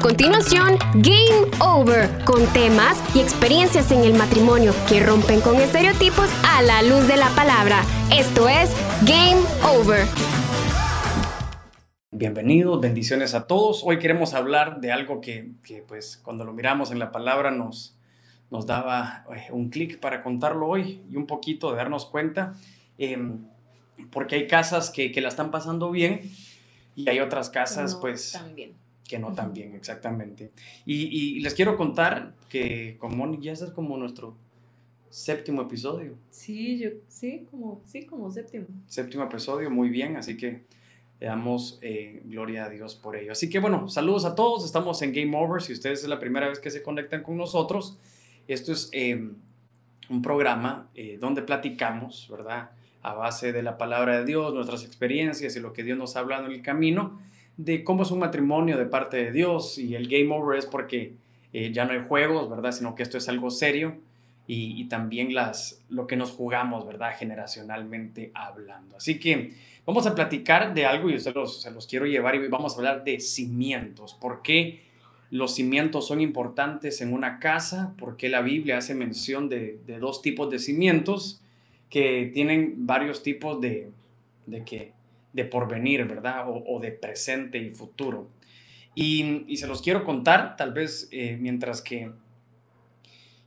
continuación, Game Over, con temas y experiencias en el matrimonio que rompen con estereotipos a la luz de la palabra. Esto es Game Over. Bienvenidos, bendiciones a todos. Hoy queremos hablar de algo que, pues cuando lo miramos en la palabra nos, nos daba eh, un clic para contarlo hoy y un poquito de darnos cuenta, em, porque hay casas que, que, la están pasando bien y hay otras casas pues también que no tan bien, exactamente. Y, les quiero contar que con Moni ya es como nuestro séptimo episodio. Sí, yo, sí, como, sí, como séptimo. Séptimo episodio, muy bien, así que le damos eh, gloria a Dios por ello. Así que bueno, saludos a todos, estamos en Game Over, si ustedes es la primera vez que se conectan con nosotros, esto es em, un programa eh, donde platicamos, ¿verdad? A base de la palabra de Dios, nuestras experiencias y lo que Dios nos ha hablado en el camino de cómo es un matrimonio de parte de Dios y el game over es porque eh, ya no hay juegos, ¿verdad? Sino que esto es algo serio y, también las, lo que nos jugamos, ¿verdad? Generacionalmente hablando. Así que vamos a platicar de algo y se los, se los quiero llevar y vamos a hablar de cimientos. ¿Por qué los cimientos son importantes en una casa? ¿Por qué la Biblia hace mención de, de dos tipos de cimientos que tienen varios tipos de, de que de porvenir, ¿verdad? O, de presente y futuro. Y, se los quiero contar, tal vez eh, mientras que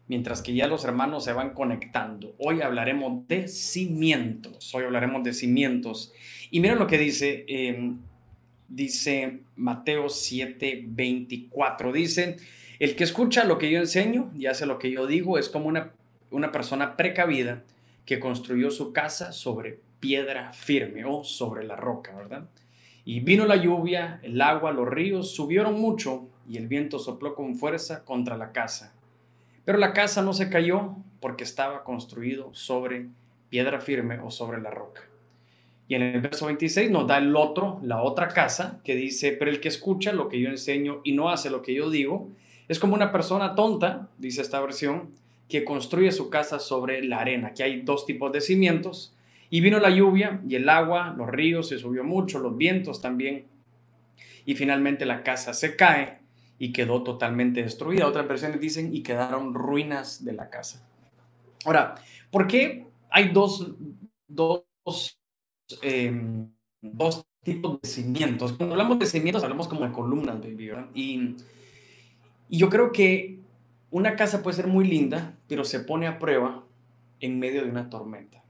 mientras que ya los hermanos se van conectando. Hoy hablaremos de cimientos. Hoy hablaremos de cimientos. Y miren lo que dice, em, dice Mateo 7, 24. Dice, el que escucha lo que yo enseño y hace lo que yo digo es como una, una persona precavida que construyó su casa sobre piedra firme o sobre la roca, ¿verdad? Y vino la lluvia, el agua, los ríos subieron mucho y el viento sopló con fuerza contra la casa. Pero la casa no se cayó porque estaba construido sobre piedra firme o sobre la roca. Y en el verso 26 nos da el otro, la otra casa, que dice, pero el que escucha lo que yo enseño y no hace lo que yo digo, es como una persona tonta, dice esta versión, que construye su casa sobre la arena, que hay dos tipos de cimientos, y vino la lluvia y el agua, los ríos se subió mucho, los vientos también. Y finalmente la casa se cae y quedó totalmente destruida. Otras versiones dicen y quedaron ruinas de la casa. Ahora, ¿por qué hay dos, dos, em, dos tipos de cimientos? Cuando hablamos de cimientos hablamos como de columnas, Y, y yo creo que una casa puede ser muy linda, pero se pone a prueba en medio de una tormenta.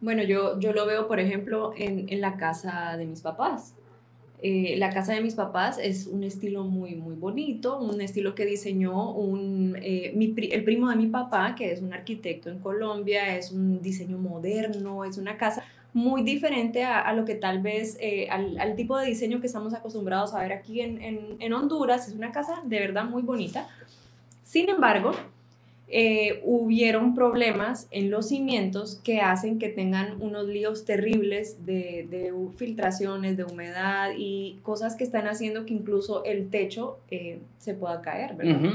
Bueno, yo, yo lo veo, por ejemplo, en, en la casa de mis papás. Eh, la casa de mis papás es un estilo muy, muy bonito, un estilo que diseñó un, eh, mi, el primo de mi papá, que es un arquitecto en Colombia, es un diseño moderno, es una casa muy diferente a, a lo que tal vez, eh, al, al, tipo de diseño que estamos acostumbrados a ver aquí en, en, en Honduras. Es una casa de verdad muy bonita. Sin embargo, eh, hubieron problemas en los cimientos que hacen que tengan unos líos terribles de, de filtraciones, de humedad y cosas que están haciendo que incluso el techo eh, se pueda caer, ¿verdad?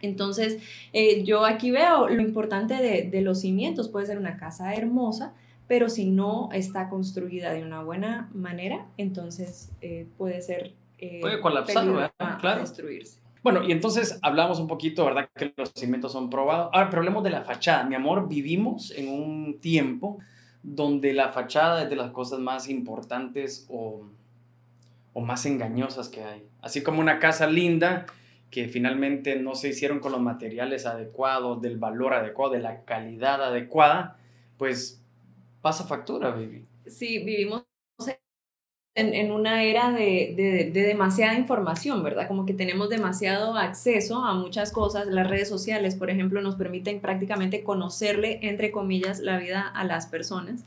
Entonces, eh, yo aquí veo lo importante de, de, los cimientos. Puede ser una casa hermosa, pero si no está construida de una buena manera, entonces puede ser... puede colapsar, Claro. Destruirse. Bueno, y entonces hablamos un poquito, ¿verdad? Que los cimientos son probados. Ahora, pero hablemos de la fachada. Mi amor, vivimos en un tiempo donde la fachada es de las cosas más importantes o, o más engañosas que hay. Así como una casa linda que finalmente no se hicieron con los materiales adecuados, del valor adecuado, de la calidad adecuada, pues pasa factura, baby. Sí, vivimos en, una era de, de, demasiada información, ¿verdad? Como que tenemos demasiado acceso a muchas cosas. Las redes sociales, por ejemplo, nos permiten prácticamente conocerle, entre comillas, la vida a las personas.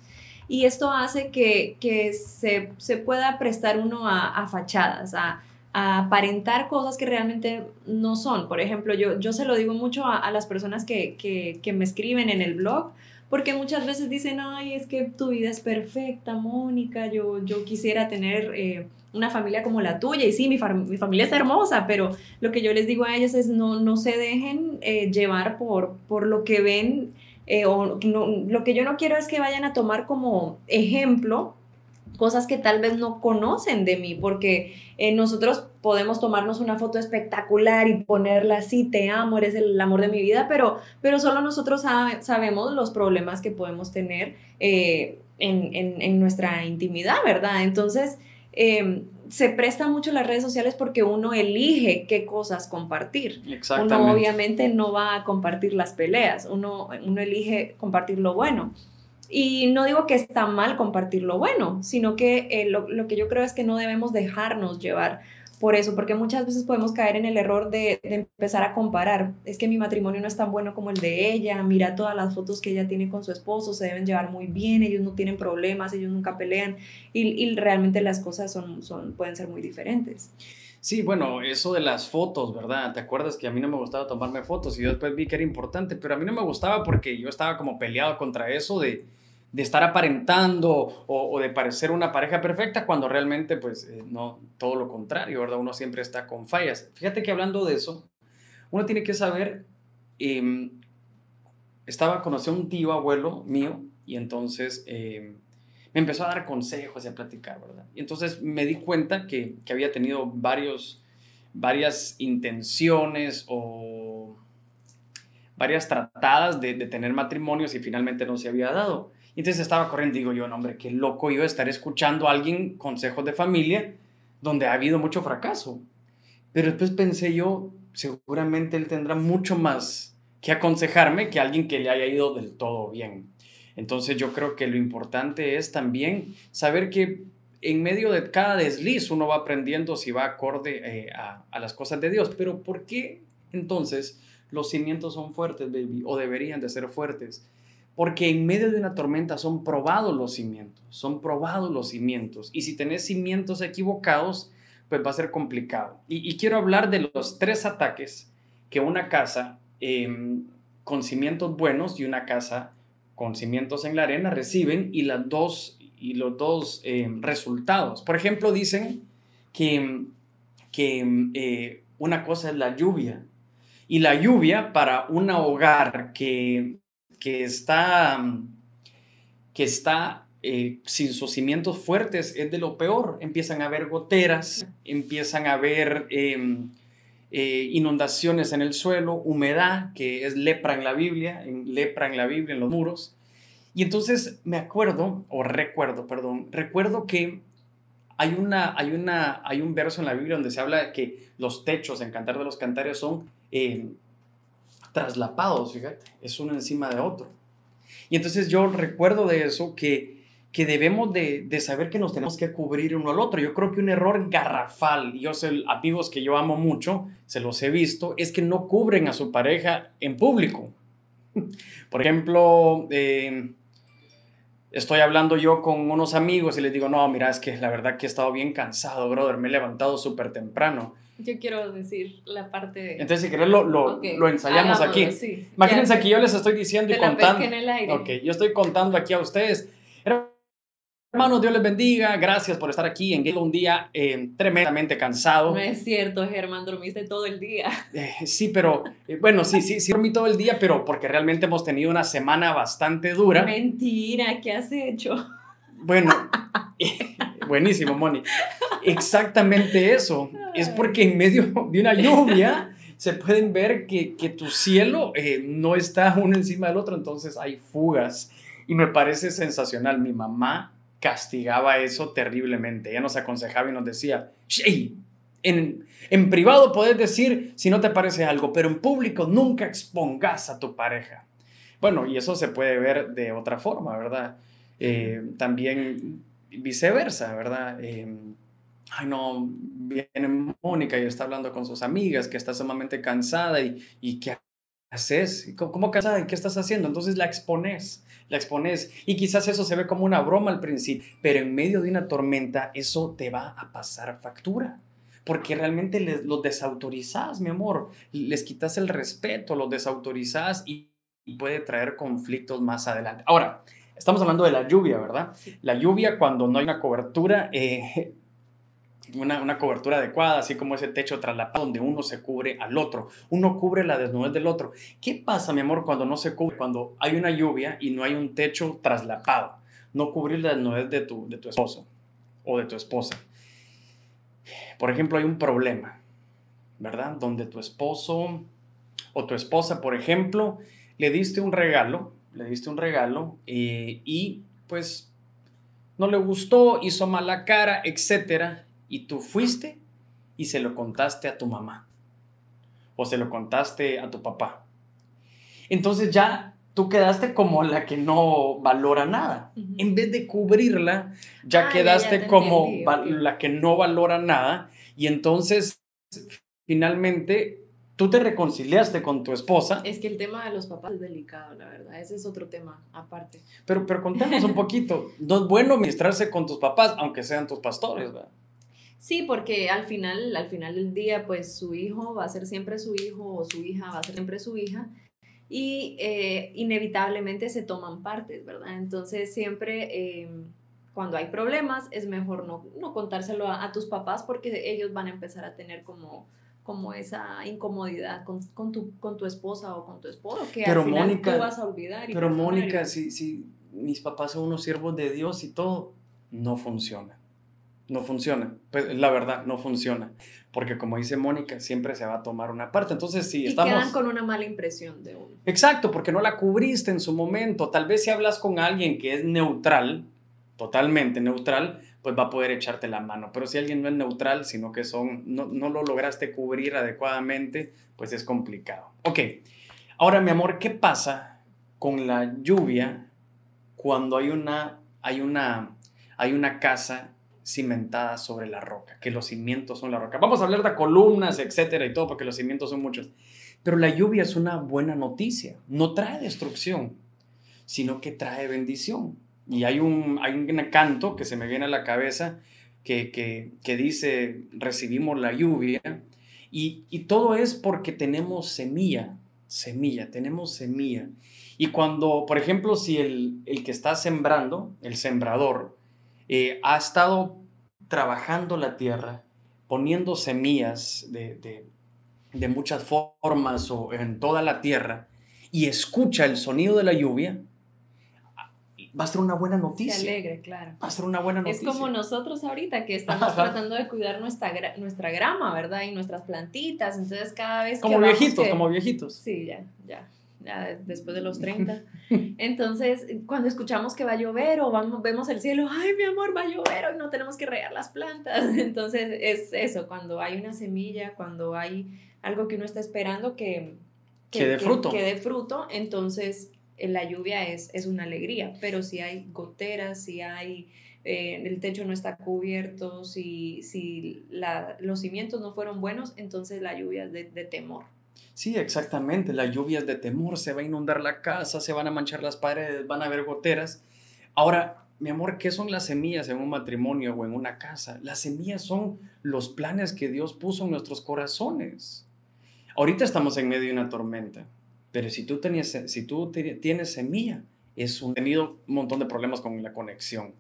Y esto hace que, que se, se, pueda prestar uno a, a fachadas, a, aparentar cosas que realmente no son. Por ejemplo, yo, yo se lo digo mucho a, a las personas que, que, que me escriben en el blog porque muchas veces dicen, ay, es que tu vida es perfecta, Mónica, yo, yo quisiera tener eh, una familia como la tuya, y sí, mi, mi, familia es hermosa, pero lo que yo les digo a ellos es no, no se dejen eh, llevar por, por lo que ven, eh, o no, lo que yo no quiero es que vayan a tomar como ejemplo cosas que tal vez no conocen de mí, porque eh, nosotros podemos tomarnos una foto espectacular y ponerla así, te amo, eres el amor de mi vida, pero, pero solo nosotros sabemos los problemas que podemos tener eh, en, en, en, nuestra intimidad, ¿verdad? Entonces, em, se presta mucho las redes sociales porque uno elige qué cosas compartir. Exactamente. Uno obviamente no va a compartir las peleas, uno, uno elige compartir lo bueno. Y no digo que está mal compartir lo bueno, sino que eh, lo, lo, que yo creo es que no debemos dejarnos llevar por eso, porque muchas veces podemos caer en el error de, empezar a comparar. Es que mi matrimonio no es tan bueno como el de ella, mira todas las fotos que ella tiene con su esposo, se deben llevar muy bien, ellos no tienen problemas, ellos nunca pelean y, y realmente las cosas son, son, pueden ser muy diferentes. Sí, bueno, eso de las fotos, ¿verdad? ¿Te acuerdas que a mí no me gustaba tomarme fotos y yo después vi que era importante, pero a mí no me gustaba porque yo estaba como peleado contra eso de de estar aparentando o, de parecer una pareja perfecta cuando realmente pues eh, no, todo lo contrario, ¿verdad? Uno siempre está con fallas. Fíjate que hablando de eso, uno tiene que saber, em, estaba, conocí a un tío abuelo mío y entonces em, me empezó a dar consejos y a platicar, ¿verdad? Y entonces me di cuenta que, que había tenido varios, varias intenciones o varias tratadas de, de tener matrimonios y finalmente no se había dado. Entonces estaba corriendo, digo yo, no, hombre, qué loco yo estar escuchando a alguien consejos de familia donde ha habido mucho fracaso. Pero después pensé yo, seguramente él tendrá mucho más que aconsejarme que alguien que le haya ido del todo bien. Entonces yo creo que lo importante es también saber que en medio de cada desliz uno va aprendiendo si va acorde eh, a, a, las cosas de Dios. Pero ¿por qué entonces los cimientos son fuertes, baby? O deberían de ser fuertes. Porque en medio de una tormenta son probados los cimientos, son probados los cimientos. Y si tenés cimientos equivocados, pues va a ser complicado. Y, quiero hablar de los tres ataques que una casa em, con cimientos buenos y una casa con cimientos en la arena reciben y, las dos, y los dos em, resultados. Por ejemplo, dicen que, que eh, una cosa es la lluvia. Y la lluvia para un hogar que que está, que está eh, sin sus cimientos fuertes es de lo peor. Empiezan a haber goteras, empiezan a haber em, eh, inundaciones en el suelo, humedad, que es lepra en la Biblia, lepra en la Biblia, en los muros. Y entonces me acuerdo, o recuerdo, perdón, recuerdo que hay, una, hay, una, hay un verso en la Biblia donde se habla de que los techos en Cantar de los Cantares son em, traslapados, fíjate, es uno encima de otro. Y entonces yo recuerdo de eso que, que debemos de, de, saber que nos tenemos que cubrir uno al otro. Yo creo que un error garrafal, y yo sé, amigos que yo amo mucho, se los he visto, es que no cubren a su pareja en público. Por ejemplo, eh, estoy hablando yo con unos amigos y les digo, no, mira, es que la verdad que he estado bien cansado, brother, me he levantado súper temprano. Yo quiero decir la parte... Entonces, si querés, lo, lo, lo ensayamos aquí. Imagínense que yo les estoy diciendo y contando... En el aire. Ok, yo estoy contando aquí a ustedes. Hermanos, Dios les bendiga. Gracias por estar aquí en un día eh, tremendamente cansado. No es cierto, Germán, dormiste todo el día. Eh, sí, pero eh, bueno, sí, sí, sí dormí todo el día, pero porque realmente hemos tenido una semana bastante dura. Mentira, ¿qué has hecho? Bueno, buenísimo, Moni. Exactamente eso. Es porque en medio de una lluvia se pueden ver que, que tu cielo eh, no está uno encima del otro, entonces hay fugas. Y me parece sensacional. Mi mamá castigaba eso terriblemente. Ella nos aconsejaba y nos decía, Shay, en, en privado puedes decir si no te parece algo, pero en público nunca expongas a tu pareja. Bueno, y eso se puede ver de otra forma, ¿verdad? Eh, también viceversa, ¿verdad? Eh, ay no, viene Mónica y está hablando con sus amigas que está sumamente cansada y, y ¿qué haces? ¿Cómo, cansada? ¿Y qué estás haciendo? Entonces la expones, la expones y quizás eso se ve como una broma al principio, pero en medio de una tormenta eso te va a pasar factura. Porque realmente les, los desautorizás, mi amor, les quitas el respeto, los desautorizás y, y puede traer conflictos más adelante. Ahora, estamos hablando de la lluvia, ¿verdad? La lluvia cuando no hay una cobertura, eh, una, una, cobertura adecuada, así como ese techo traslapado donde uno se cubre al otro, uno cubre la desnudez del otro. ¿Qué pasa, mi amor, cuando no se cubre, cuando hay una lluvia y no hay un techo traslapado? No cubrir la desnudez de tu, de tu esposo. o de tu esposa. Por ejemplo, hay un problema, ¿verdad? Donde tu esposo o tu esposa, por ejemplo, le diste un regalo, le diste un regalo eh, y pues no le gustó, hizo mala cara, etcétera, y tú fuiste y se lo contaste a tu mamá o se lo contaste a tu papá. Entonces ya tú quedaste como la que no valora nada. En vez de cubrirla, ya Ah, quedaste ya como entendí, la que no valora nada y entonces finalmente tú te reconciliaste con tu esposa, Es que el tema de los papás es delicado, la verdad. Ese es otro tema aparte. pero, pero contemos un poquito. No es bueno ministrarse con tus papás, aunque sean tus pastores, ¿verdad? Sí, porque al final, al final del día, pues su hijo va a ser siempre su hijo o su hija va a ser siempre su hija y eh, inevitablemente se toman partes, ¿verdad? Entonces siempre eh, cuando hay problemas es mejor no, no contárselo a, a tus papás porque ellos van a empezar a tener como, como esa incomodidad con, con tu, con tu esposa o con tu esposo que Pero al final Mónica- tú vas a olvidar. y Pero Mónica, si, si mis papás son unos siervos de Dios y todo, no funciona. No funciona. Pues la verdad, no funciona. Porque como dice Mónica, siempre se va a tomar una parte. Entonces, si y estamos... quedan con una mala impresión de uno. Exacto, porque no la cubriste en su momento. Tal vez si hablas con alguien que es neutral, totalmente neutral, pues va a poder echarte la mano. Pero si alguien no es neutral, sino que son, no, no lo lograste cubrir adecuadamente, pues es complicado. Ok, ahora mi amor, ¿qué pasa con la lluvia cuando hay una, hay una, hay una casa cimentada sobre la roca, que los cimientos son la roca? Vamos a hablar de columnas, etcétera y todo, porque los cimientos son muchos. Pero la lluvia es una buena noticia. No trae destrucción, sino que trae bendición. Y hay un, hay un canto que se me viene a la cabeza que, que, que dice, recibimos la lluvia. Y, y todo es porque tenemos semilla, semilla, tenemos semilla. Y cuando, por ejemplo, si el, el que está sembrando, el sembrador, eh, ha estado trabajando la tierra, poniendo semillas de, de, de muchas formas o en toda la tierra y escucha el sonido de la lluvia, va a ser una buena Se noticia. alegre, claro. Va a ser una buena Es noticia. como nosotros ahorita que estamos Ajá. tratando de cuidar nuestra, gra- nuestra grama, ¿verdad? Y nuestras plantitas. Entonces cada vez Como que vamos viejitos, que- como viejitos. Sí, ya, ya, después de los 30. Entonces, cuando escuchamos que va a llover o vamos, vemos el cielo, ay, mi amor, va a llover, hoy no tenemos que regar las plantas. Entonces, es eso, cuando hay una semilla, cuando hay algo que uno está esperando que, Que dé fruto. Que, fruto, entonces eh, la lluvia es, es una alegría. Pero si hay goteras, si hay... eh, el techo no está cubierto, si, si la- los cimientos no fueron buenos, entonces la lluvia es de, de temor. Sí, exactamente. La lluvia es de temor, se va a inundar la casa, se van a manchar las paredes, van a haber goteras. Ahora, mi amor, ¿qué son las semillas en un matrimonio o en una casa? Las semillas son los planes que Dios puso en nuestros corazones. Ahorita estamos en medio de una tormenta, pero si tú, tenías, si tú tienes semilla, es un, tenido un montón de problemas con la conexión.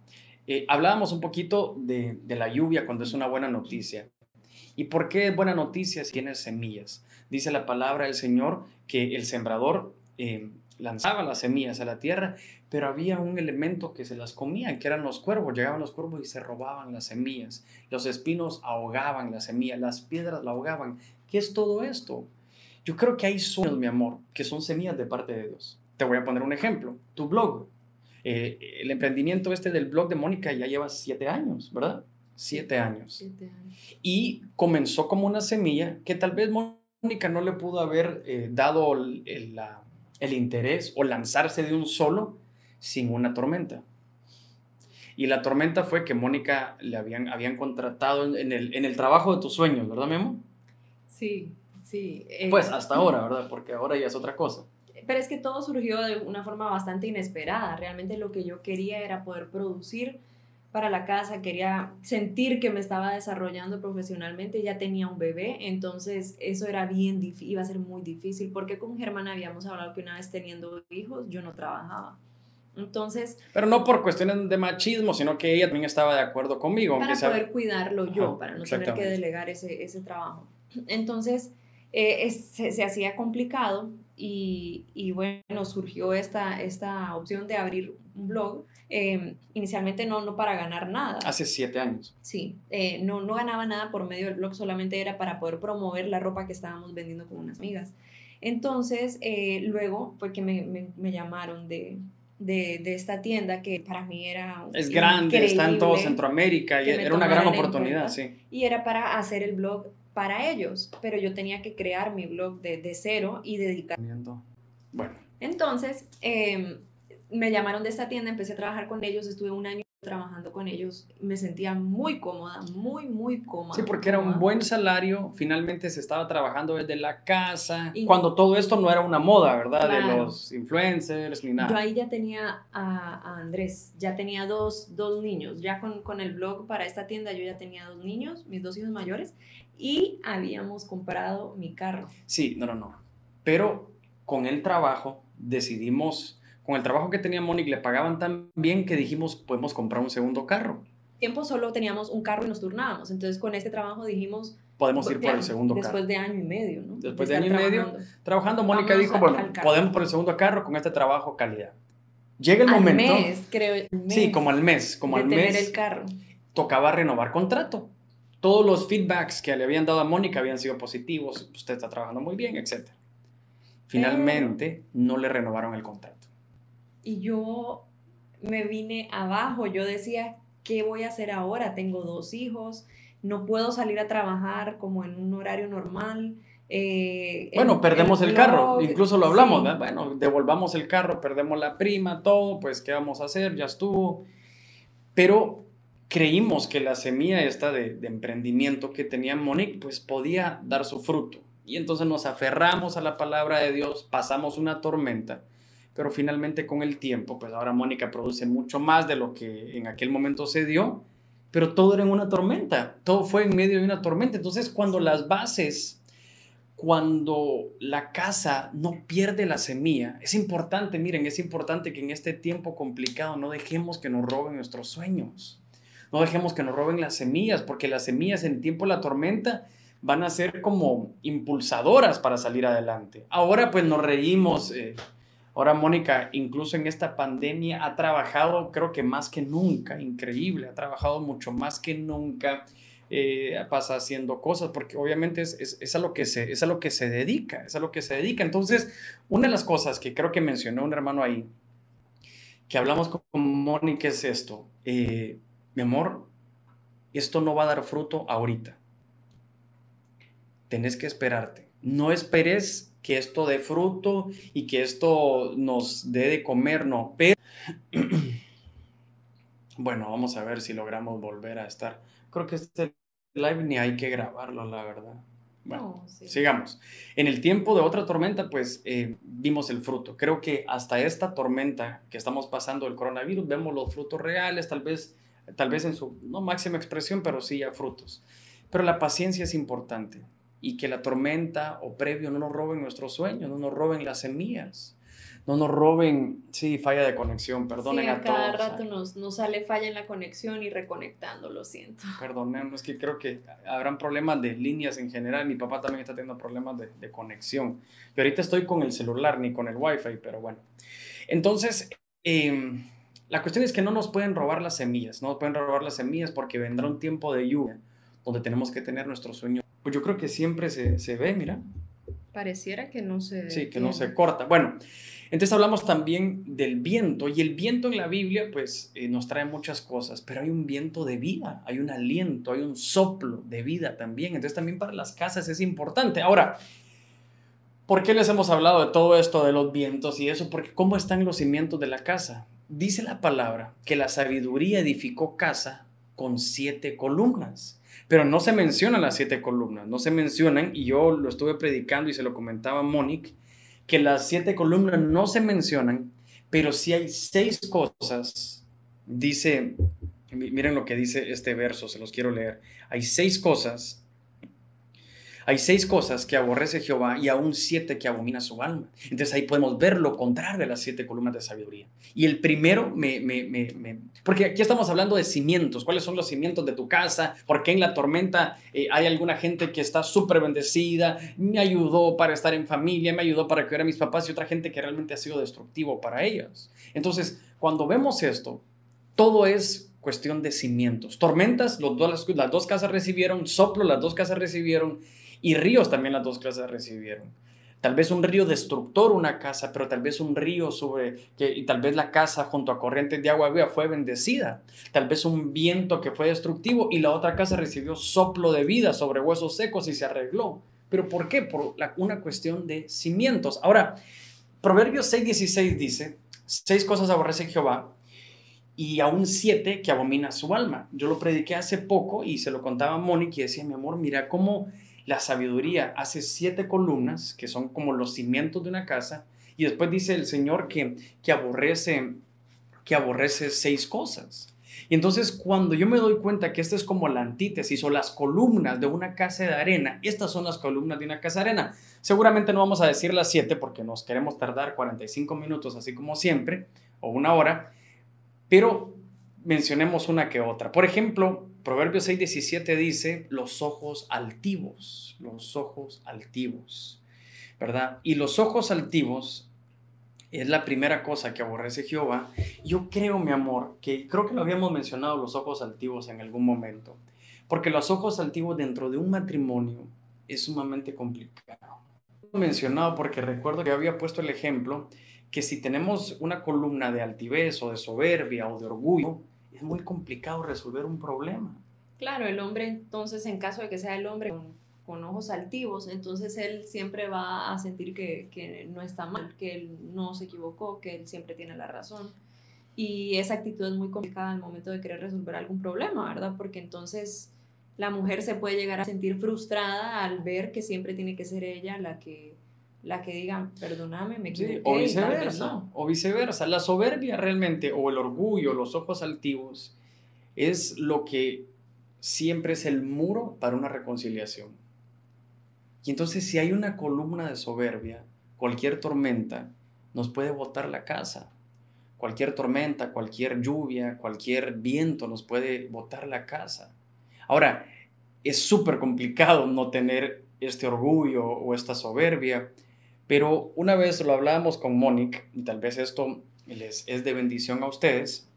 Eh, hablábamos un poquito de, de la lluvia cuando es una buena noticia. ¿Y por qué es buena noticia si tienes semillas? Dice la palabra del Señor que el sembrador eh, lanzaba las semillas a la tierra, pero había un elemento que se las comían, que eran los cuervos. Llegaban los cuervos y se robaban las semillas. Los espinos ahogaban la semilla, las piedras la ahogaban. ¿Qué es todo esto? Yo creo que hay sueños, mi amor, que son semillas de parte de Dios. Te voy a poner un ejemplo. Tu blog. Eh, el emprendimiento este del blog de Mónica ya lleva siete años, ¿verdad? Siete años Siete años. y comenzó como una semilla que tal vez Mónica no le pudo haber eh, dado el, el, la- el interés o lanzarse de un solo sin una tormenta. Y la tormenta fue que Mónica le habían, habían contratado en- en el, en el trabajo de tus sueños, ¿verdad, Memo? Sí, sí. eh, Pues hasta ahora, ¿verdad? Porque ahora ya es otra cosa. Pero es que todo surgió de una forma bastante inesperada. Realmente lo que yo quería era poder producir para la casa, quería sentir que me estaba desarrollando profesionalmente, ya tenía un bebé, entonces eso era bien difícil, iba a ser muy difícil, porque con Germán habíamos hablado que una vez teniendo hijos yo no trabajaba. Entonces, Pero no por cuestiones de machismo, sino que ella también estaba de acuerdo conmigo. para poder cuidarlo yo, Ajá, para no tener que delegar ese, ese trabajo. Entonces, eh, se, hacía complicado y, y, bueno, surgió esta, esta opción de abrir un blog. Em, inicialmente no, no para ganar nada. Hace siete años. Sí, eh, no, no ganaba nada por medio del blog, solamente era para poder promover la ropa que estábamos vendiendo con unas amigas. Entonces, eh, luego fue que me, me, me llamaron de, de, de, esta tienda que para mí era... Es grande, está en todo Centroamérica y era una gran oportunidad, sí. Y era para hacer el blog para ellos, pero yo tenía que crear mi blog de, de cero y dedicar... Bueno. Entonces, eh, me llamaron de esta tienda, empecé a trabajar con ellos, estuve un año trabajando con ellos, me sentía muy cómoda, muy, muy cómoda. Sí, porque era un buen salario, finalmente se estaba trabajando desde la casa, cuando todo esto no era una moda, ¿verdad? De los influencers ni nada. Yo ahí ya tenía a, Andrés, ya tenía dos, dos niños, ya con, con, el blog para esta tienda yo ya tenía dos niños, mis dos hijos mayores, y habíamos comprado mi carro. Sí, no, no, no. Pero con el trabajo decidimos con el trabajo que tenía Mónica le pagaban tan bien que dijimos, podemos comprar un segundo carro. Tiempo solo teníamos un carro y nos turnábamos. Entonces con este trabajo dijimos... Podemos ir por el segundo carro. Después de año y medio, ¿no? Después de, año y medio trabajando, Mónica dijo, bueno, podemos por el segundo carro con este trabajo calidad. Llega el al momento... Mes, creo. sí, como al mes, como al mes. el carro. Tocaba renovar contrato. Todos los feedbacks que le habían dado a Mónica habían sido positivos. Usted está trabajando muy bien, etc. Finalmente, no le renovaron el contrato y yo me vine abajo, yo decía, ¿qué voy a hacer ahora? Tengo dos hijos, no puedo salir a trabajar como en un horario normal. Eh, bueno, perdemos el, carro, incluso lo hablamos, bueno, devolvamos el carro, perdemos la prima, todo, pues, ¿qué vamos a hacer? Ya estuvo. Pero creímos que la semilla esta de, de emprendimiento que tenía Monique, pues podía dar su fruto. Y entonces nos aferramos a la palabra de Dios, pasamos una tormenta pero finalmente con el tiempo, pues ahora Mónica produce mucho más de lo que en aquel momento se dio, pero todo era en una tormenta, todo fue en medio de una tormenta. Entonces, cuando las bases, cuando la casa no pierde la semilla, es importante, miren, es importante que en este tiempo complicado no dejemos que nos roben nuestros sueños, no dejemos que nos roben las semillas, porque las semillas en el tiempo de la tormenta van a ser como impulsadoras para salir adelante. Ahora pues nos reímos. Eh, Ahora Mónica, incluso en esta pandemia, ha trabajado creo que más que nunca, increíble, ha trabajado mucho más que nunca, eh, pasa haciendo cosas, porque obviamente es, es, a lo que se, es a lo que se dedica, es a lo que se dedica. Entonces, una de las cosas que creo que mencionó un hermano ahí, que hablamos con Mónica, es esto, eh, mi amor, esto no va a dar fruto ahorita. Tenés que esperarte. No esperes que esto dé fruto y que esto nos dé de comer, no. Pero, bueno, vamos a ver si logramos volver a estar. Creo que este live ni hay que grabarlo, la verdad. Bueno, sigamos. En el tiempo de otra tormenta, pues eh, vimos el fruto. Creo que hasta esta tormenta que estamos pasando el coronavirus, vemos los frutos reales, tal vez, tal vez en su no máxima expresión, pero sí ya frutos. Pero la paciencia es importante y que la tormenta o previo no nos roben nuestros sueños, no nos roben las semillas, no nos roben, sí, falla de conexión, perdonen a, todos. Cada rato nos, nos, sale falla en la conexión y reconectando, lo siento. Perdonen, es que creo que habrán problemas de líneas en general, mi papá también está teniendo problemas de, de conexión. Y ahorita estoy con el celular ni con el wifi, pero bueno. Entonces, em, la cuestión es que no nos pueden robar las semillas, no nos pueden robar las semillas porque vendrá un tiempo de lluvia donde tenemos que tener nuestros sueños pues yo creo que siempre se, se ve, mira. Pareciera que no se... Sí, que no se corta. Bueno, entonces hablamos también del viento y el viento en la Biblia pues eh, nos trae muchas cosas, pero hay un viento de vida, hay un aliento, hay un soplo de vida también. Entonces también para las casas es importante. Ahora, ¿por qué les hemos hablado de todo esto de los vientos y eso? Porque ¿cómo están los cimientos de la casa? Dice la palabra que la sabiduría edificó casa con siete columnas. Pero no se mencionan las siete columnas, no se mencionan, y yo lo estuve predicando y se lo comentaba a Monique, que las siete columnas no se mencionan, pero sí hay seis cosas, dice, miren lo que dice este verso, se los quiero leer, hay seis cosas, hay seis cosas que aborrece Jehová y aún siete que abomina su alma. Entonces ahí podemos ver lo contrario de las siete columnas de sabiduría. Y el primero, me, porque aquí estamos hablando de cimientos. ¿Cuáles son los cimientos de tu casa? ¿Por qué en la tormenta eh, hay alguna gente que está súper bendecida? Me ayudó para estar en familia, me ayudó para cuidar a mis papás y otra gente que realmente ha sido destructivo para ellos. Entonces, cuando vemos esto, todo es cuestión de cimientos. Tormentas, dos, las dos casas recibieron, soplo, las dos casas recibieron y ríos también las dos clases recibieron. Tal vez un río destructor una casa, pero tal vez un río sobre que y tal vez la casa junto a corrientes de agua viva fue bendecida. Tal vez un viento que fue destructivo y la otra casa recibió soplo de vida sobre huesos secos y se arregló. ¿Pero por qué? Por una cuestión de cimientos. Ahora, Proverbios 6:16 dice, seis cosas aborrece Jehová y aún siete que abomina su alma. Yo lo prediqué hace poco y se lo contaba a Mónica y decía, mi amor, mira cómo la sabiduría hace siete columnas, que son como los cimientos de una casa, y después dice el Señor que, que, aborrece, que aborrece seis cosas. Y entonces cuando yo me doy cuenta que esta es como la antítesis o las columnas de una casa de arena, estas son las columnas de una casa de arena. Seguramente no vamos a decir las siete porque nos queremos tardar 45 minutos, así como siempre, o una hora, pero mencionemos una que otra. Por ejemplo, Proverbios 6:17 dice, los ojos altivos, los ojos altivos, ¿verdad? Y los ojos altivos es la primera cosa que aborrece Jehová. Yo creo, mi amor, que creo que lo habíamos mencionado los ojos altivos en algún momento, porque los ojos altivos dentro de un matrimonio es sumamente complicado. Lo mencionado porque recuerdo que había puesto el ejemplo que si tenemos una columna de altivez o de soberbia o de orgullo, es muy complicado resolver un problema. Claro, el hombre entonces, en caso de que sea el hombre con, ojos altivos, entonces él siempre va a sentir que, que, no está mal, que él no se equivocó, que él siempre tiene la razón. Y esa actitud es muy complicada al momento de querer resolver algún problema, ¿verdad? Porque entonces la mujer se puede llegar a sentir frustrada al ver que siempre tiene que ser ella la que la que digan, perdóname, me equivoqué. o viceversa, o viceversa. La soberbia realmente, o el orgullo, los ojos altivos, es lo que siempre es el muro para una reconciliación. Y entonces si hay una columna de soberbia, cualquier tormenta nos puede botar la casa. Cualquier tormenta, cualquier lluvia, cualquier viento nos puede botar la casa. Ahora, es súper complicado no tener este orgullo o esta soberbia, pero una vez lo hablábamos con Mónica, y tal vez esto les es de bendición a ustedes,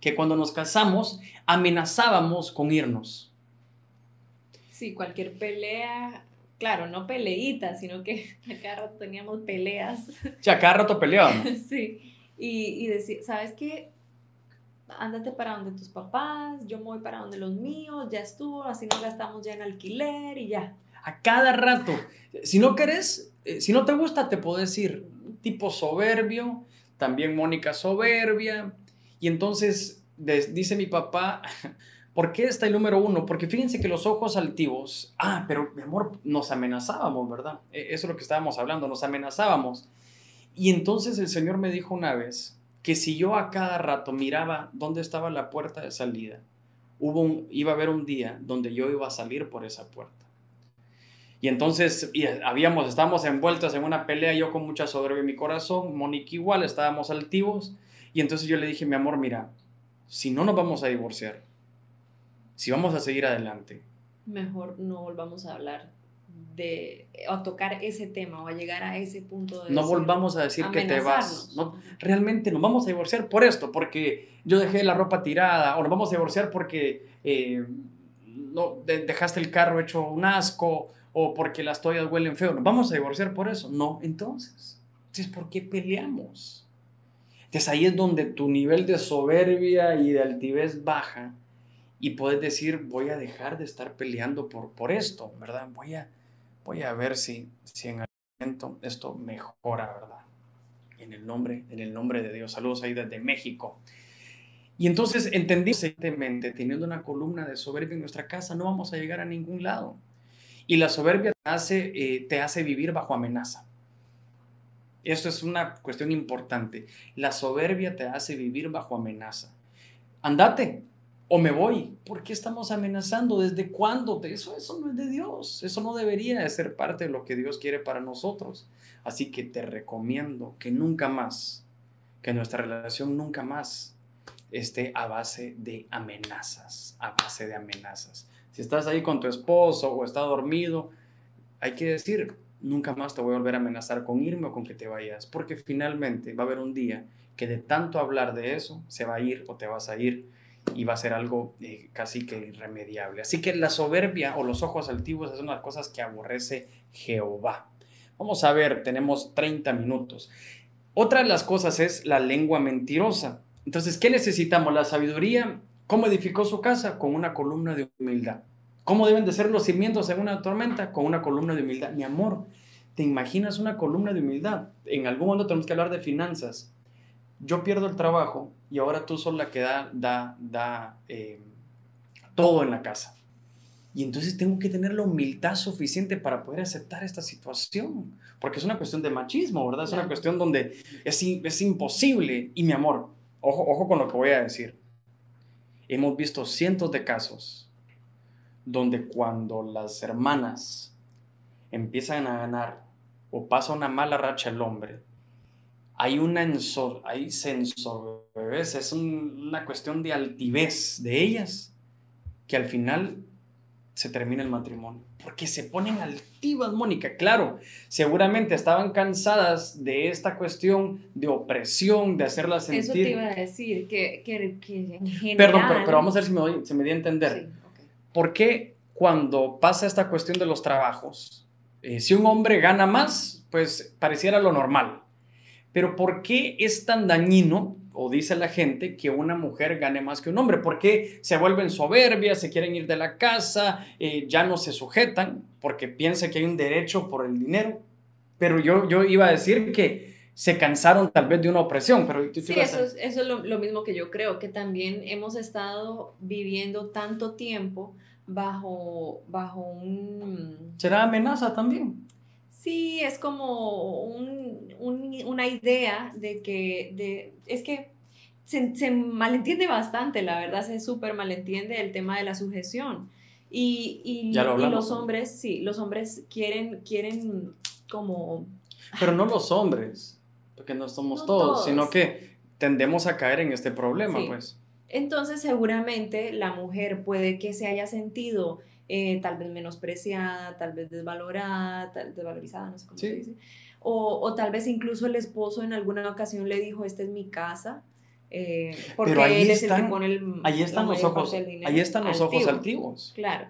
que cuando nos casamos amenazábamos con irnos. Sí, cualquier pelea, claro, no peleitas, sino que a cada rato teníamos peleas. Sí, a cada rato peleábamos. sí, y, y decir, ¿sabes qué? Ándate para donde tus papás, yo me voy para donde los míos, ya estuvo, así no gastamos ya en alquiler y ya. A cada rato. Si no querés, eh, si no te gusta, te puedo decir, tipo soberbio, también Mónica soberbia. Y entonces dice mi papá, ¿por qué está el número uno? Porque fíjense que los ojos altivos, ah, pero mi amor, nos amenazábamos, ¿verdad? E, eso es lo que estábamos hablando, nos amenazábamos. Y entonces el Señor me dijo una vez que si yo a cada rato miraba dónde estaba la puerta de salida, hubo un, iba a haber un día donde yo iba a salir por esa puerta. Y entonces y habíamos, estábamos envueltos en una pelea, yo con mucha soberbia en mi corazón, Monique igual, estábamos altivos. Y entonces yo le dije, mi amor, mira, si no nos vamos a divorciar, si vamos a seguir adelante. Mejor no volvamos a hablar de, o a tocar ese tema, o a llegar a ese punto de... No volvamos a decir que te vas. No, realmente nos vamos a divorciar por esto, porque yo dejé la ropa tirada, o nos vamos a divorciar porque eh, no, dejaste el carro hecho un asco, o porque las toallas huelen feo. ¿Nos vamos a divorciar por eso? No, entonces. Entonces, ¿por qué peleamos? Entonces ahí es donde tu nivel de soberbia y de altivez baja y puedes decir, voy a dejar de estar peleando por, por esto, ¿verdad? Voy a, voy a ver si, si en algún momento esto mejora, ¿verdad? En el nombre, en el nombre de Dios. Saludos ahí desde México. Y entonces entendí, teniendo una columna de soberbia en nuestra casa, no vamos a llegar a ningún lado. Y la soberbia te hace, eh, te hace vivir bajo amenaza. Esto es una cuestión importante. La soberbia te hace vivir bajo amenaza. Andate, o me voy. ¿Por qué estamos amenazando? ¿Desde cuándo? Eso, eso no es de Dios. Eso no debería de ser parte de lo que Dios quiere para nosotros. Así que te recomiendo que nunca más, que nuestra relación nunca más esté a base de amenazas, a base de amenazas. Si estás ahí con tu esposo o está dormido, hay que decir, nunca más te voy a volver a amenazar con irme o con que te vayas, porque finalmente va a haber un día que de tanto hablar de eso se va a ir o te vas a ir y va a ser algo eh, casi que irremediable. Así que la soberbia o los ojos altivos es una de las cosas que aborrece Jehová. Vamos a ver, tenemos 30 minutos. Otra de las cosas es la lengua mentirosa. Entonces, ¿qué necesitamos? La sabiduría. ¿Cómo edificó su casa? Con una columna de humildad. ¿Cómo deben de ser los cimientos en una tormenta? Con una columna de humildad. Mi amor, ¿te imaginas una columna de humildad? En algún momento tenemos que hablar de finanzas. Yo pierdo el trabajo y ahora tú sos la que da, da, da eh, todo en la casa. Y entonces tengo que tener la humildad suficiente para poder aceptar esta situación. Porque es una cuestión de machismo, ¿verdad? Es una cuestión donde es, es imposible. Y mi amor, ojo, ojo con lo que voy a decir. Hemos visto cientos de casos donde cuando las hermanas empiezan a ganar o pasa una mala racha el hombre, hay una ensor, hay es una cuestión de altivez de ellas que al final se termina el matrimonio. Porque se ponen altivas, Mónica. Claro, seguramente estaban cansadas de esta cuestión de opresión, de hacerlas sentir. Eso te iba a decir, que, en general. Perdón, pero, vamos a ver si me, se me dio a entender. ¿Por qué cuando pasa esta cuestión de los trabajos, eh, si un hombre gana más, pues pareciera lo normal. Pero ¿por qué es tan dañino, o dice la gente, que una mujer gane más que un hombre? ¿Por qué se vuelven soberbias, se quieren ir de la casa, eh, ya no se sujetan, porque piensa que hay un derecho por el dinero? Pero yo, yo iba a decir que se cansaron tal vez de una opresión, pero sí, eso, es, eso es lo, lo, mismo que yo creo, que también hemos estado viviendo tanto tiempo bajo, bajo un... ¿Será amenaza también? Sí, es como una idea de que, de, es que se, malentiende bastante, la verdad, se súper malentiende el tema de la sujeción. Y, y, los hombres, sí, los hombres quieren, quieren como... Pero no los hombres, porque no somos todos, sino que tendemos a caer en este problema, pues. Entonces seguramente la mujer puede que se haya sentido eh, tal vez menospreciada, tal vez desvalorada, tal, desvalorizada, no sé cómo se dice. O, o, tal vez incluso el esposo en alguna ocasión le dijo, esta es mi casa. Eh, porque Pero ahí están, ahí están los ojos, ahí están los ojos altivos. Claro.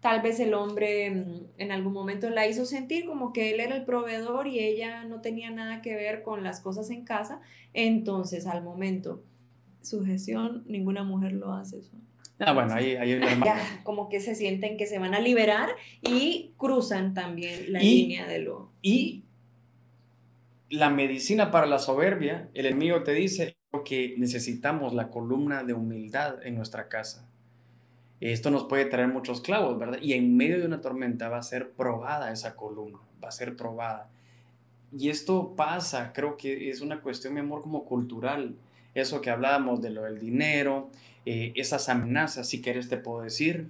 Tal vez el hombre mm, en algún momento la hizo sentir como que él era el proveedor y ella no tenía nada que ver con las cosas en casa. Entonces, al momento sujeción, ninguna mujer lo hace eso. Ah, bueno, ahí, ahí ya, como que se sienten que se van a liberar y cruzan también la línea de lo... Y la medicina para la soberbia, el enemigo te dice que necesitamos la columna de humildad en nuestra casa. Esto nos puede traer muchos clavos, ¿verdad? Y en medio de una tormenta va a ser probada esa columna, va a ser probada. Y esto pasa, creo que es una cuestión, mi amor, como cultural eso que hablábamos de lo del dinero, eh, esas amenazas, si quieres te puedo decir,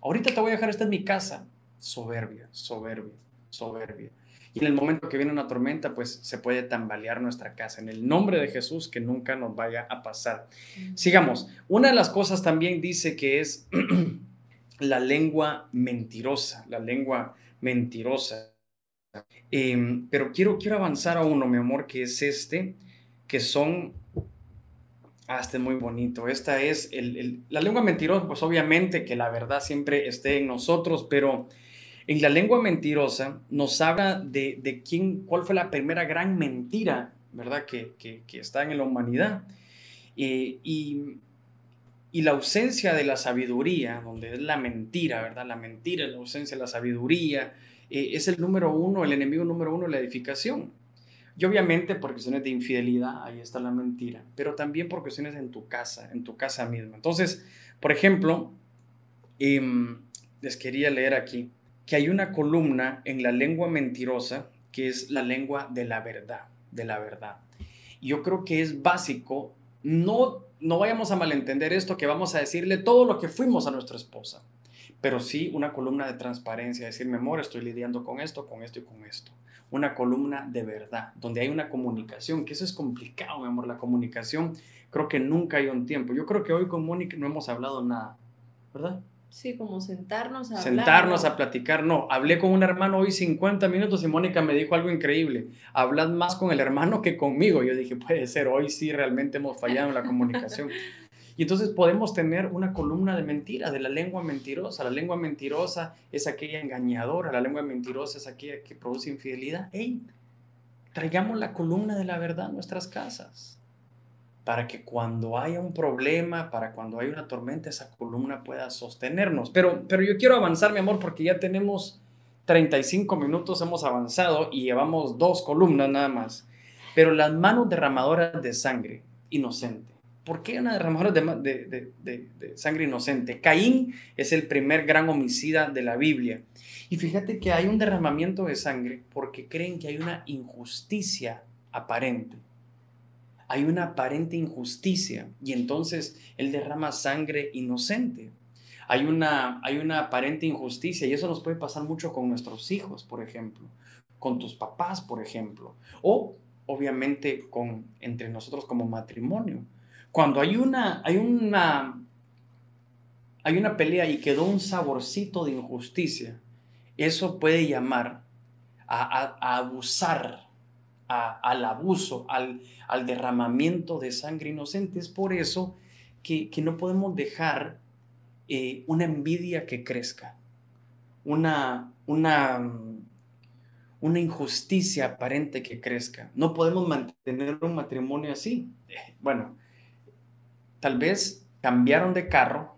ahorita te voy a dejar, esta en mi casa, soberbia, soberbia, soberbia. Y en el momento que viene una tormenta, pues se puede tambalear nuestra casa. En el nombre de Jesús, que nunca nos vaya a pasar. Sigamos. Una de las cosas también dice que es la lengua mentirosa, la lengua mentirosa. Em, pero quiero, quiero avanzar a uno, mi amor, que es este, que son Ah, este es muy bonito. Esta es la lengua mentirosa, pues obviamente que la verdad siempre esté en nosotros, pero en la lengua mentirosa nos habla de, quién, cuál fue la primera gran mentira, ¿verdad? Que, está en la humanidad. Eh, y, la ausencia de la sabiduría, donde es la mentira, ¿verdad? La mentira, la ausencia de la sabiduría, eh, es el número uno, el enemigo número uno la edificación. Y obviamente por cuestiones de infidelidad, ahí está la mentira, pero también por cuestiones en tu casa, en tu casa misma. Entonces, por ejemplo, em, les quería leer aquí que hay una columna en la lengua mentirosa que es la lengua de la verdad, de la verdad. Yo creo que es básico no no vayamos a malentender esto, que vamos a decirle todo lo que fuimos a nuestra esposa, pero sí una columna de transparencia, decir, mi amor, estoy lidiando con esto, con esto y con esto. Una columna de verdad, donde hay una comunicación, que eso es complicado, mi amor, la comunicación. Creo que nunca hay un tiempo. Yo creo que hoy con Mónica no hemos hablado nada, ¿verdad? Sí, como sentarnos a Sentarnos a platicar. No, hablé con un hermano hoy 50 minutos y Mónica me dijo algo increíble. Hablad más con el hermano que conmigo. Yo dije, puede ser, hoy sí realmente hemos fallado en la comunicación. Y entonces podemos tener una columna de mentira, de la lengua mentirosa. La lengua mentirosa es aquella engañadora, la lengua mentirosa es aquella que produce infidelidad. ¡Ey! Traigamos la columna de la verdad a nuestras casas para que cuando haya un problema, para cuando haya una tormenta, esa columna pueda sostenernos. Pero, pero yo quiero avanzar, mi amor, porque ya tenemos 35 minutos, hemos avanzado y llevamos dos columnas nada más. Pero las manos derramadoras de sangre inocente. ¿Por qué una derramadora de, de, sangre inocente? Caín es el primer gran homicida de la Biblia. Y fíjate que hay un derramamiento de sangre porque creen que hay una injusticia aparente hay una aparente injusticia y entonces él derrama sangre inocente. Hay una, hay una aparente injusticia y eso nos puede pasar mucho con nuestros hijos, por ejemplo, con tus papás, por ejemplo, o obviamente con entre nosotros como matrimonio. Cuando hay una, hay una, hay una pelea y quedó un saborcito de injusticia, eso puede llamar a, a abusar al abuso, al, derramamiento de sangre inocente. Es por eso que, no podemos dejar eh, una envidia que crezca, una, una, una injusticia aparente que crezca. No podemos mantener un matrimonio así. Bueno, tal vez cambiaron de carro,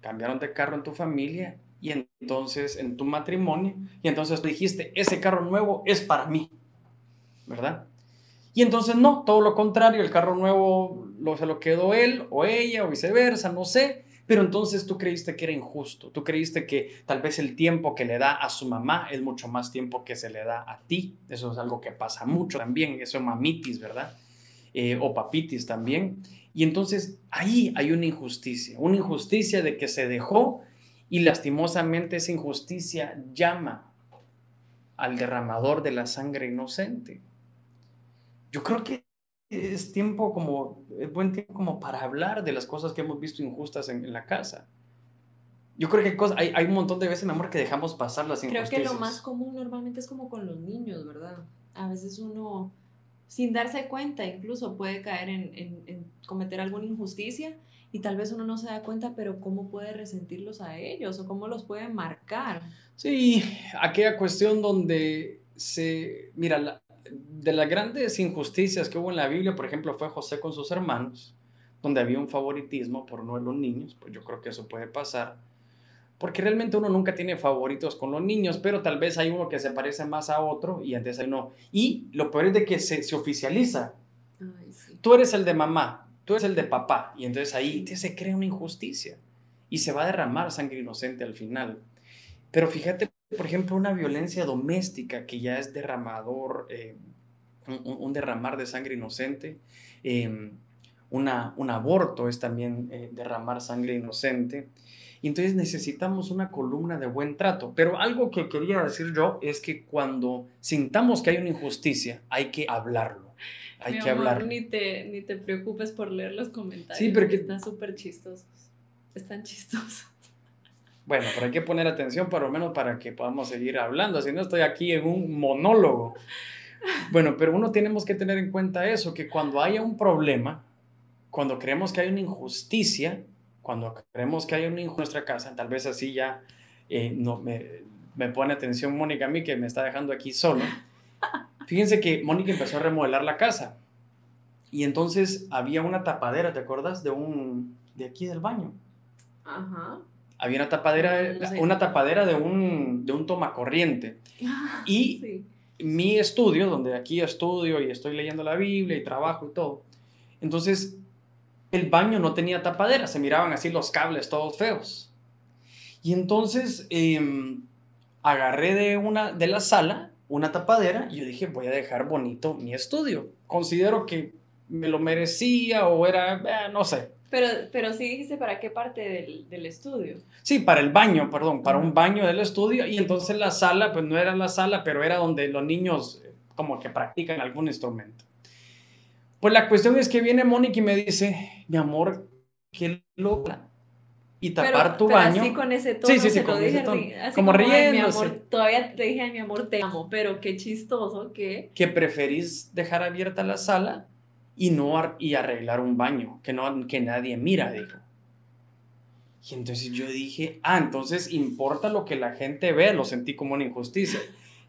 cambiaron de carro en tu familia y entonces en tu matrimonio, y entonces dijiste, ese carro nuevo es para mí. ¿verdad? Y entonces no, todo lo contrario, el carro nuevo lo, se lo quedó él o ella o viceversa, no sé, pero entonces tú creíste que era injusto, tú creíste que tal vez el tiempo que le da a su mamá es mucho más tiempo que se le da a ti, eso es algo que pasa mucho también, eso es mamitis, ¿verdad? Eh, o papitis también. Y entonces ahí hay una injusticia, una injusticia de que se dejó y lastimosamente esa injusticia llama al derramador de la sangre inocente yo creo que es tiempo como, es buen tiempo como para hablar de las cosas que hemos visto injustas en, la casa. Yo creo que hay, hay, un montón de veces, mi amor, que dejamos pasar las injusticias. Creo que lo más común normalmente es como con los niños, ¿verdad? A veces uno, sin darse cuenta, incluso puede caer en, en, cometer alguna injusticia y tal vez uno no se da cuenta, pero cómo puede resentirlos a ellos o cómo los puede marcar. Sí, aquella cuestión donde se, mira, de las grandes injusticias que hubo en la Biblia, por ejemplo, fue José con sus hermanos, donde había un favoritismo por no los niños, pues yo creo que eso puede pasar, porque realmente uno nunca tiene favoritos con los niños, pero tal vez hay uno que se parece más a otro y antes hay uno. Y lo peor es de que se, se oficializa. Tú eres el de mamá, tú eres el de papá, y entonces ahí se crea una injusticia y se va a derramar sangre inocente al final. Pero fíjate por ejemplo, una violencia doméstica que ya es derramador, eh, un, derramar de sangre inocente. Em, una, un aborto es también eh, derramar sangre inocente. Y entonces necesitamos una columna de buen trato. Pero algo que quería decir yo es que cuando sintamos que hay una injusticia, hay que hablarlo. Hay que hablar. Ni te, ni te preocupes por leer los comentarios. Sí, porque están súper chistosos. Están chistosos. Bueno, pero hay que poner atención por lo menos para que podamos seguir hablando, si no estoy aquí en un monólogo. Bueno, pero uno tenemos que tener en cuenta eso, que cuando haya un problema, cuando creemos que hay una injusticia, cuando creemos que hay una injusticia en nuestra casa, tal vez así ya eh, no, me, me pone atención Mónica a mí que me está dejando aquí solo. Fíjense que Mónica empezó a remodelar la casa y entonces había una tapadera, ¿te acuerdas? De un, de aquí del baño. Ajá había una tapadera, una tapadera de un, de un tomacorriente. y mi estudio, donde aquí estudio y estoy leyendo la Biblia y trabajo y todo, entonces el baño no tenía tapadera, se miraban así los cables todos feos. Y entonces em, agarré de, una, de la sala una tapadera y yo dije, voy a dejar bonito mi estudio. Considero que me lo merecía o era, eh, no sé. Pero, pero sí dijiste para qué parte del, del estudio. Sí, para el baño, perdón, para un baño del estudio. Y entonces la sala, pues no era la sala, pero era donde los niños eh, como que practican algún instrumento. Pues la cuestión es que viene Mónica y me dice, mi amor, qué loca. Y tapar tu pero baño. Así con ese tono, Sí, sí, sí, se con lo ese dije, tono. así Como "Ay, mi amor, todavía te dije, "Ay, mi amor, te amo, pero qué chistoso que... que preferís dejar abierta la sala y no ar- y arreglar un baño que no que nadie mira dijo y entonces yo dije ah entonces importa lo que la gente ve lo sentí como una injusticia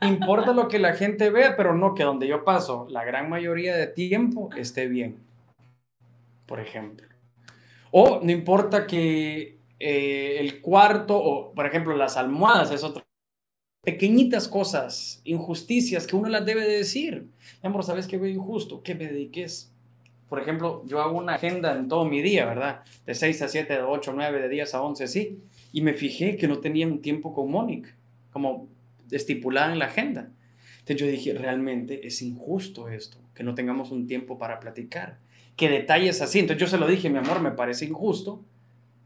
importa lo que la gente vea pero no que donde yo paso la gran mayoría de tiempo esté bien por ejemplo o no importa que eh, el cuarto o por ejemplo las almohadas es otro pequeñitas cosas, injusticias que uno las debe de decir. Mi amor, ¿sabes qué veo injusto? Que me dediques. Por ejemplo, yo hago una agenda en todo mi día, ¿verdad? De 6 a 7, de 8 a 9, de 10 a 11, sí. Y me fijé que no tenía un tiempo con Mónica, como estipulada en la agenda. Entonces yo dije, realmente es injusto esto, que no tengamos un tiempo para platicar. Que detalles así. Entonces yo se lo dije, mi amor, me parece injusto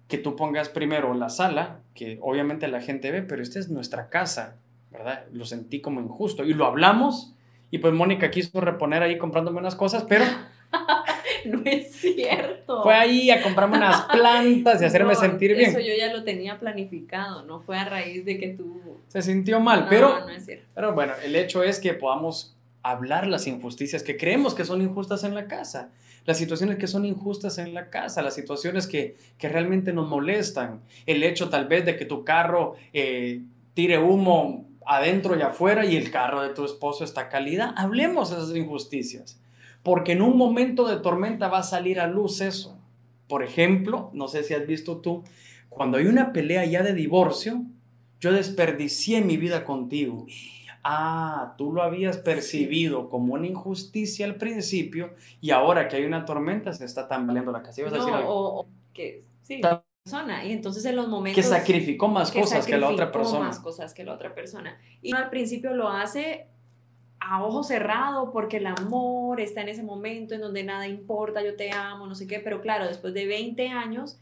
que tú pongas primero la sala, que obviamente la gente ve, pero esta es nuestra casa, ¿verdad? Lo sentí como injusto y lo hablamos y pues Mónica quiso reponer ahí comprándome unas cosas, pero No es cierto. fue ahí a comprarme unas plantas y hacerme No, sentir bien. Eso yo ya lo tenía planificado, no fue a raíz de que tú... Se sintió mal, No, pero, no es cierto. pero bueno, el hecho es que podamos hablar las injusticias que creemos que son injustas en la casa, las situaciones que son injustas en la casa, las situaciones que, que realmente nos molestan, el hecho tal vez de que tu carro eh, tire humo adentro y afuera y el carro de tu esposo está calidad. Hablemos de esas injusticias, porque en un momento de tormenta va a salir a luz eso. Por ejemplo, no sé si has visto tú, cuando hay una pelea ya de divorcio, yo desperdicié mi vida contigo. Ah, tú lo habías percibido como una injusticia al principio y ahora que hay una tormenta se está tambaleando la casa. ¿Ibas a No, decir algo? o, o que sí, persona. Y entonces en los momentos... que sacrificó más que cosas que la otra persona. más cosas que la otra persona. Y al principio lo hace a ojo cerrado porque el amor está en ese momento en donde nada importa, yo te amo, no sé qué, pero claro, después de 20 años,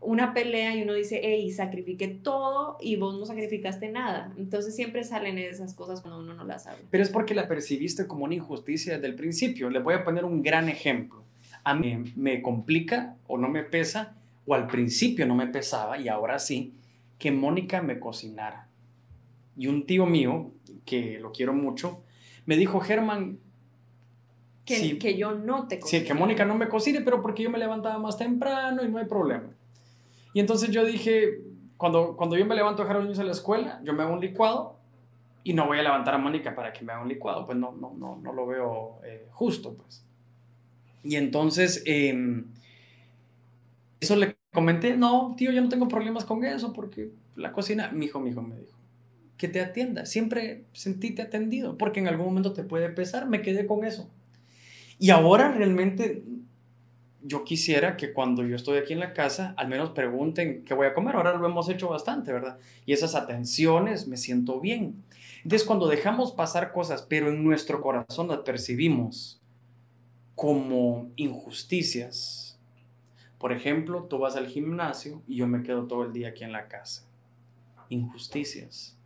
una pelea y uno dice, hey, sacrifiqué todo y vos no sacrificaste nada. Entonces siempre salen esas cosas cuando uno no las habla. Pero es porque la percibiste como una injusticia desde el principio. Le voy a poner un gran ejemplo. A mí me complica o no me pesa, o al principio no me pesaba y ahora sí, que Mónica me cocinara. Y un tío mío, que lo quiero mucho, me dijo, Germán, Que, sí, que yo no te sí, que cocine. Mónica no me cocine, pero porque yo me levantaba más temprano y no hay problema. Y entonces yo dije, cuando, cuando yo me levanto a dejar a los niños a la escuela, yo me hago un licuado y no voy a levantar a Mónica para que me haga un licuado, pues no, no, no, no lo veo eh, justo, pues. Y entonces, eh, eso le comenté, no, tío, yo no tengo problemas con eso porque la cocina, mi hijo, mi hijo me dijo, que te atienda, siempre sentíte atendido, porque en algún momento te puede pesar, me quedé con eso. Y ahora realmente yo quisiera que cuando yo estoy aquí en la casa, al menos pregunten qué voy a comer. Ahora lo hemos hecho bastante, ¿verdad? Y esas atenciones me siento bien. Entonces, cuando dejamos pasar cosas, pero en nuestro corazón las percibimos como injusticias. Por ejemplo, tú vas al gimnasio y yo me quedo todo el día aquí en la casa. Injusticias.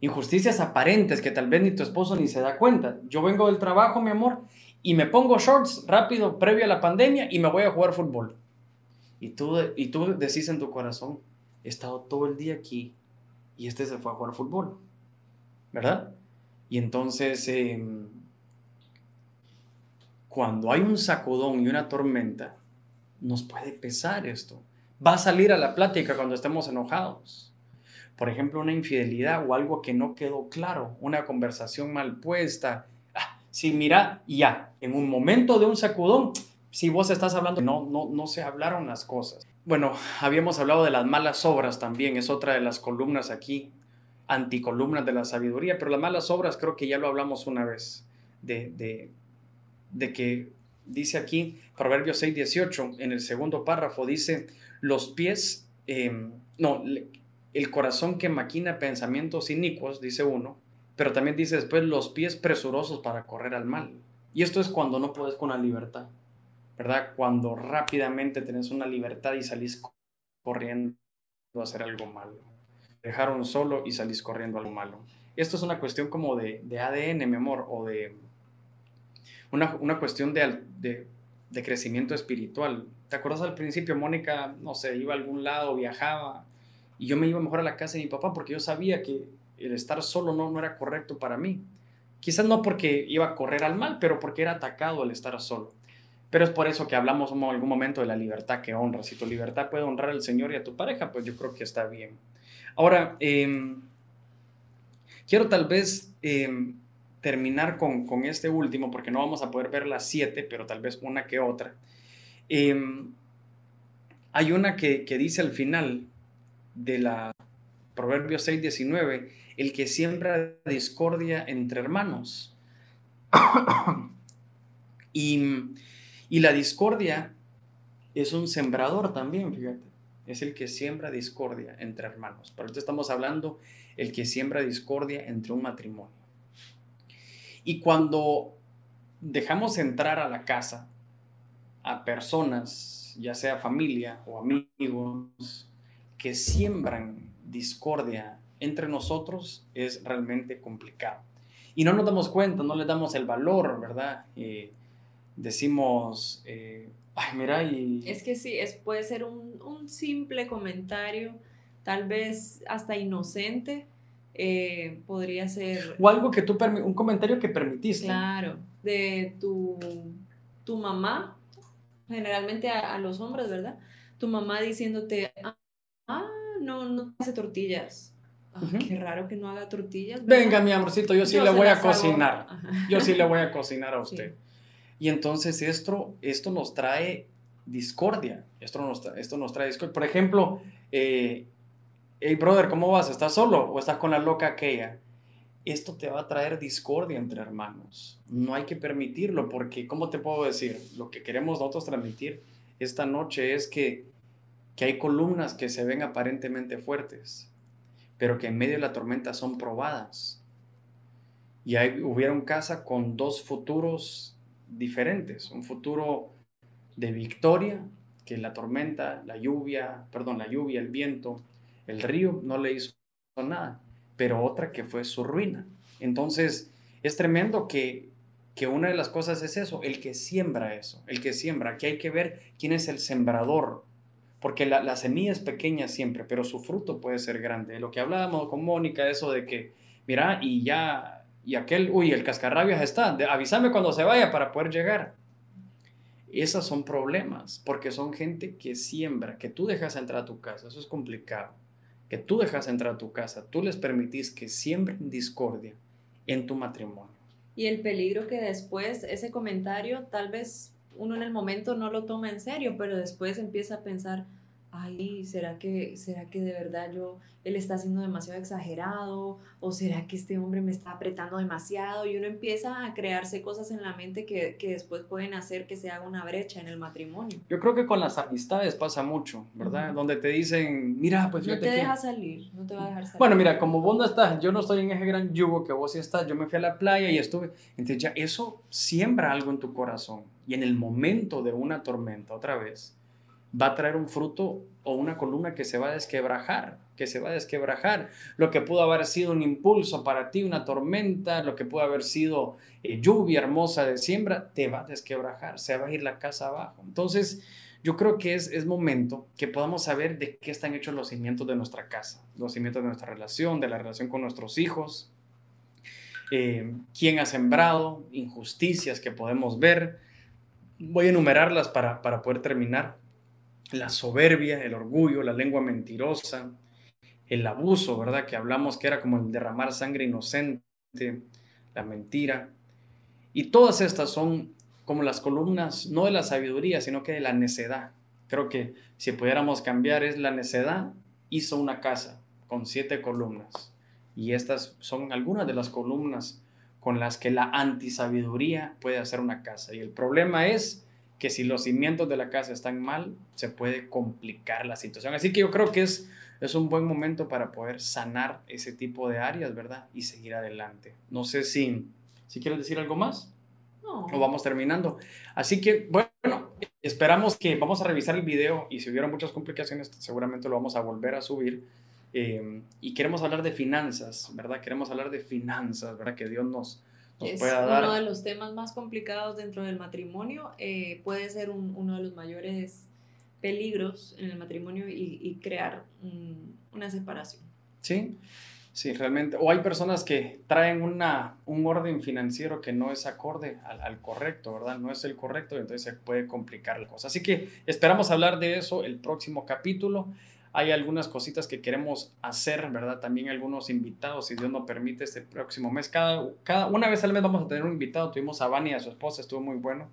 Injusticias aparentes que tal vez ni tu esposo ni se da cuenta. Yo vengo del trabajo, mi amor, y me pongo shorts rápido previo a la pandemia y me voy a jugar fútbol. Y tú, y tú decís en tu corazón, he estado todo el día aquí y este se fue a jugar fútbol, ¿verdad? Y entonces, eh, cuando hay un sacudón y una tormenta, nos puede pesar esto. Va a salir a la plática cuando estemos enojados. Por ejemplo, una infidelidad o algo que no quedó claro, una conversación mal puesta, si mira, ya, en un momento de un sacudón, si vos estás hablando, no, no, no se hablaron las cosas. Bueno, habíamos hablado de las malas obras también, es otra de las columnas aquí, anticolumnas de la sabiduría, pero las malas obras creo que ya lo hablamos una vez, de, de, que dice aquí, Proverbios 6, 18, en el segundo párrafo, dice, los pies, eh, no, el corazón que maquina pensamientos inicuos, dice uno, pero también dice después los pies presurosos para correr al mal. Y esto es cuando no puedes con la libertad, ¿verdad? Cuando rápidamente tenés una libertad y salís corriendo a hacer algo malo. Dejaron solo y salís corriendo a algo malo. Esto es una cuestión como de, de ADN, mi amor, o de una, una cuestión de, de, de, crecimiento espiritual. ¿Te acuerdas al principio, Mónica, no sé, iba a algún lado, viajaba, y yo me iba mejor a la casa de mi papá porque yo sabía que el estar solo no, no era correcto para mí. Quizás no porque iba a correr al mal, pero porque era atacado el estar solo. Pero es por eso que hablamos en algún momento de la libertad que honra. Si tu libertad puede honrar al Señor y a tu pareja, pues yo creo que está bien. Ahora, em, quiero tal vez em, terminar con, con, este último, porque no vamos a poder ver las siete, pero tal vez una que otra. Em, hay una que, que dice al final de la Proverbio 6, 19, el que siembra discordia entre hermanos. y, y la discordia es un sembrador también, fíjate. Es el que siembra discordia entre hermanos. Por eso estamos hablando el que siembra discordia entre un matrimonio. Y cuando dejamos entrar a la casa a personas, ya sea familia o amigos, que siembran discordia entre nosotros es realmente complicado. Y no nos damos cuenta, no le damos el valor, ¿verdad? decimos, eh, ay, mira, y... Es que sí, es, puede ser un, un simple comentario, tal vez hasta inocente, eh, podría ser... O algo que tú, un comentario que permitiste. Claro, de tu, tu mamá, generalmente a, los hombres, ¿verdad? Tu mamá diciéndote, ah, no, no hace tortillas. Qué raro que no haga tortillas. Venga, mi amorcito, yo sí le voy a cocinar. Yo sí le voy a cocinar a usted. Y entonces esto, esto nos trae discordia. Esto nos, esto nos trae discordia. Por ejemplo, eh, hey brother, ¿cómo vas? ¿Estás solo o estás con la loca aquella? Esto te va a traer discordia entre hermanos. No hay que permitirlo porque, ¿cómo te puedo decir? Lo que queremos nosotros transmitir esta noche es que, que hay columnas que se ven aparentemente fuertes, pero que en medio de la tormenta son probadas. Y hay, hubieron casa con dos futuros diferentes, un futuro de victoria, que la tormenta, la lluvia, perdón, la lluvia, el viento, el río no le hizo nada, pero otra que fue su ruina. Entonces, es tremendo que, que una de las cosas es eso, el que siembra eso, el que siembra, que hay que ver quién es el sembrador, porque la, la semilla es pequeña siempre, pero su fruto puede ser grande. Lo que hablábamos con Mónica, eso de que, mira, y ya, y aquel, uy, el cascarrabias está, avísame cuando se vaya para poder llegar. Esos son problemas, porque son gente que siembra, que tú dejas entrar a tu casa, eso es complicado que tú dejas entrar a tu casa, tú les permitís que siembren discordia en tu matrimonio. Y el peligro que después ese comentario, tal vez uno en el momento no lo toma en serio, pero después empieza a pensar, ay, ¿será que, ¿será que de verdad yo, él está siendo demasiado exagerado? ¿O será que este hombre me está apretando demasiado? Y uno empieza a crearse cosas en la mente que, que después pueden hacer que se haga una brecha en el matrimonio. Yo creo que con las amistades pasa mucho, ¿verdad? Donde te dicen, mira, pues No te deja salir, no te va a dejar salir. Bueno, mira, como vos no estás, yo no estoy en ese gran yugo que vos sí estás, yo me fui a la playa y estuve, entonces ya eso siembra algo en tu corazón. Y en el momento de una tormenta, otra vez, va a traer un fruto o una columna que se va a desquebrajar, que se va a desquebrajar. Lo que pudo haber sido un impulso para ti, una tormenta, lo que pudo haber sido eh, lluvia hermosa de siembra, te va a desquebrajar, se va a ir la casa abajo. Entonces, yo creo que es, es momento que podamos saber de qué están hechos los cimientos de nuestra casa, los cimientos de nuestra relación, de la relación con nuestros hijos, eh, quién ha sembrado, injusticias que podemos ver. Voy a enumerarlas para, para poder terminar la soberbia, el orgullo, la lengua mentirosa, el abuso, ¿verdad? Que hablamos que era como el derramar sangre inocente, la mentira. Y todas estas son como las columnas, no de la sabiduría, sino que de la necedad. Creo que si pudiéramos cambiar es la necedad hizo una casa con siete columnas. Y estas son algunas de las columnas con las que la antisabiduría puede hacer una casa. Y el problema es que si los cimientos de la casa están mal, se puede complicar la situación. Así que yo creo que es, es un buen momento para poder sanar ese tipo de áreas, ¿verdad? Y seguir adelante. No sé si, si quieres decir algo más. lo vamos terminando. Así que, bueno, esperamos que vamos a revisar el video y si hubiera muchas complicaciones, seguramente lo vamos a volver a subir. Eh, y queremos hablar de finanzas, ¿verdad? Queremos hablar de finanzas, ¿verdad? Que Dios nos, nos es pueda dar. uno de los temas más complicados dentro del matrimonio. Eh, puede ser uno de los mayores peligros en el matrimonio y, crear una separación. Sí, Sí, realmente. O hay personas que traen una, un orden financiero que no es acorde al, correcto, ¿verdad? No es el correcto y entonces se puede complicar la cosa. Así que esperamos hablar de eso el próximo capítulo. Hay algunas cositas que queremos hacer, ¿verdad? También algunos invitados, si Dios nos permite, este próximo mes. Cada, cada, una vez al mes vamos a tener un invitado. Tuvimos a Vani y a su esposa, estuvo muy bueno.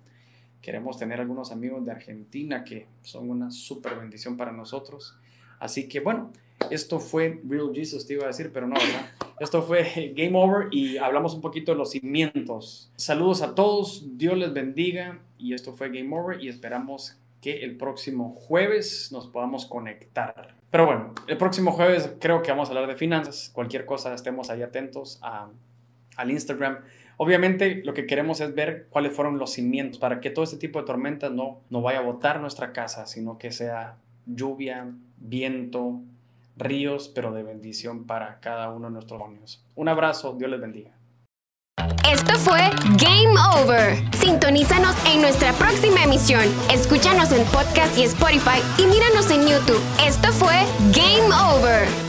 Queremos tener algunos amigos de Argentina que son una súper bendición para nosotros. Así que bueno, esto fue Real Jesus, te iba a decir, pero no, ¿verdad? Esto fue Game Over y hablamos un poquito de los cimientos. Saludos a todos, Dios les bendiga y esto fue Game Over y esperamos que el próximo jueves nos podamos conectar. Pero bueno, el próximo jueves creo que vamos a hablar de finanzas. Cualquier cosa estemos ahí atentos a, al Instagram. Obviamente lo que queremos es ver cuáles fueron los cimientos para que todo este tipo de tormentas no, no vaya a botar nuestra casa, sino que sea lluvia, viento, ríos, pero de bendición para cada uno de nuestros niños. Un abrazo, Dios les bendiga. Esto fue Game Over. Sintonízanos en nuestra próxima emisión. Escúchanos en podcast y Spotify y míranos en YouTube. Esto fue Game Over.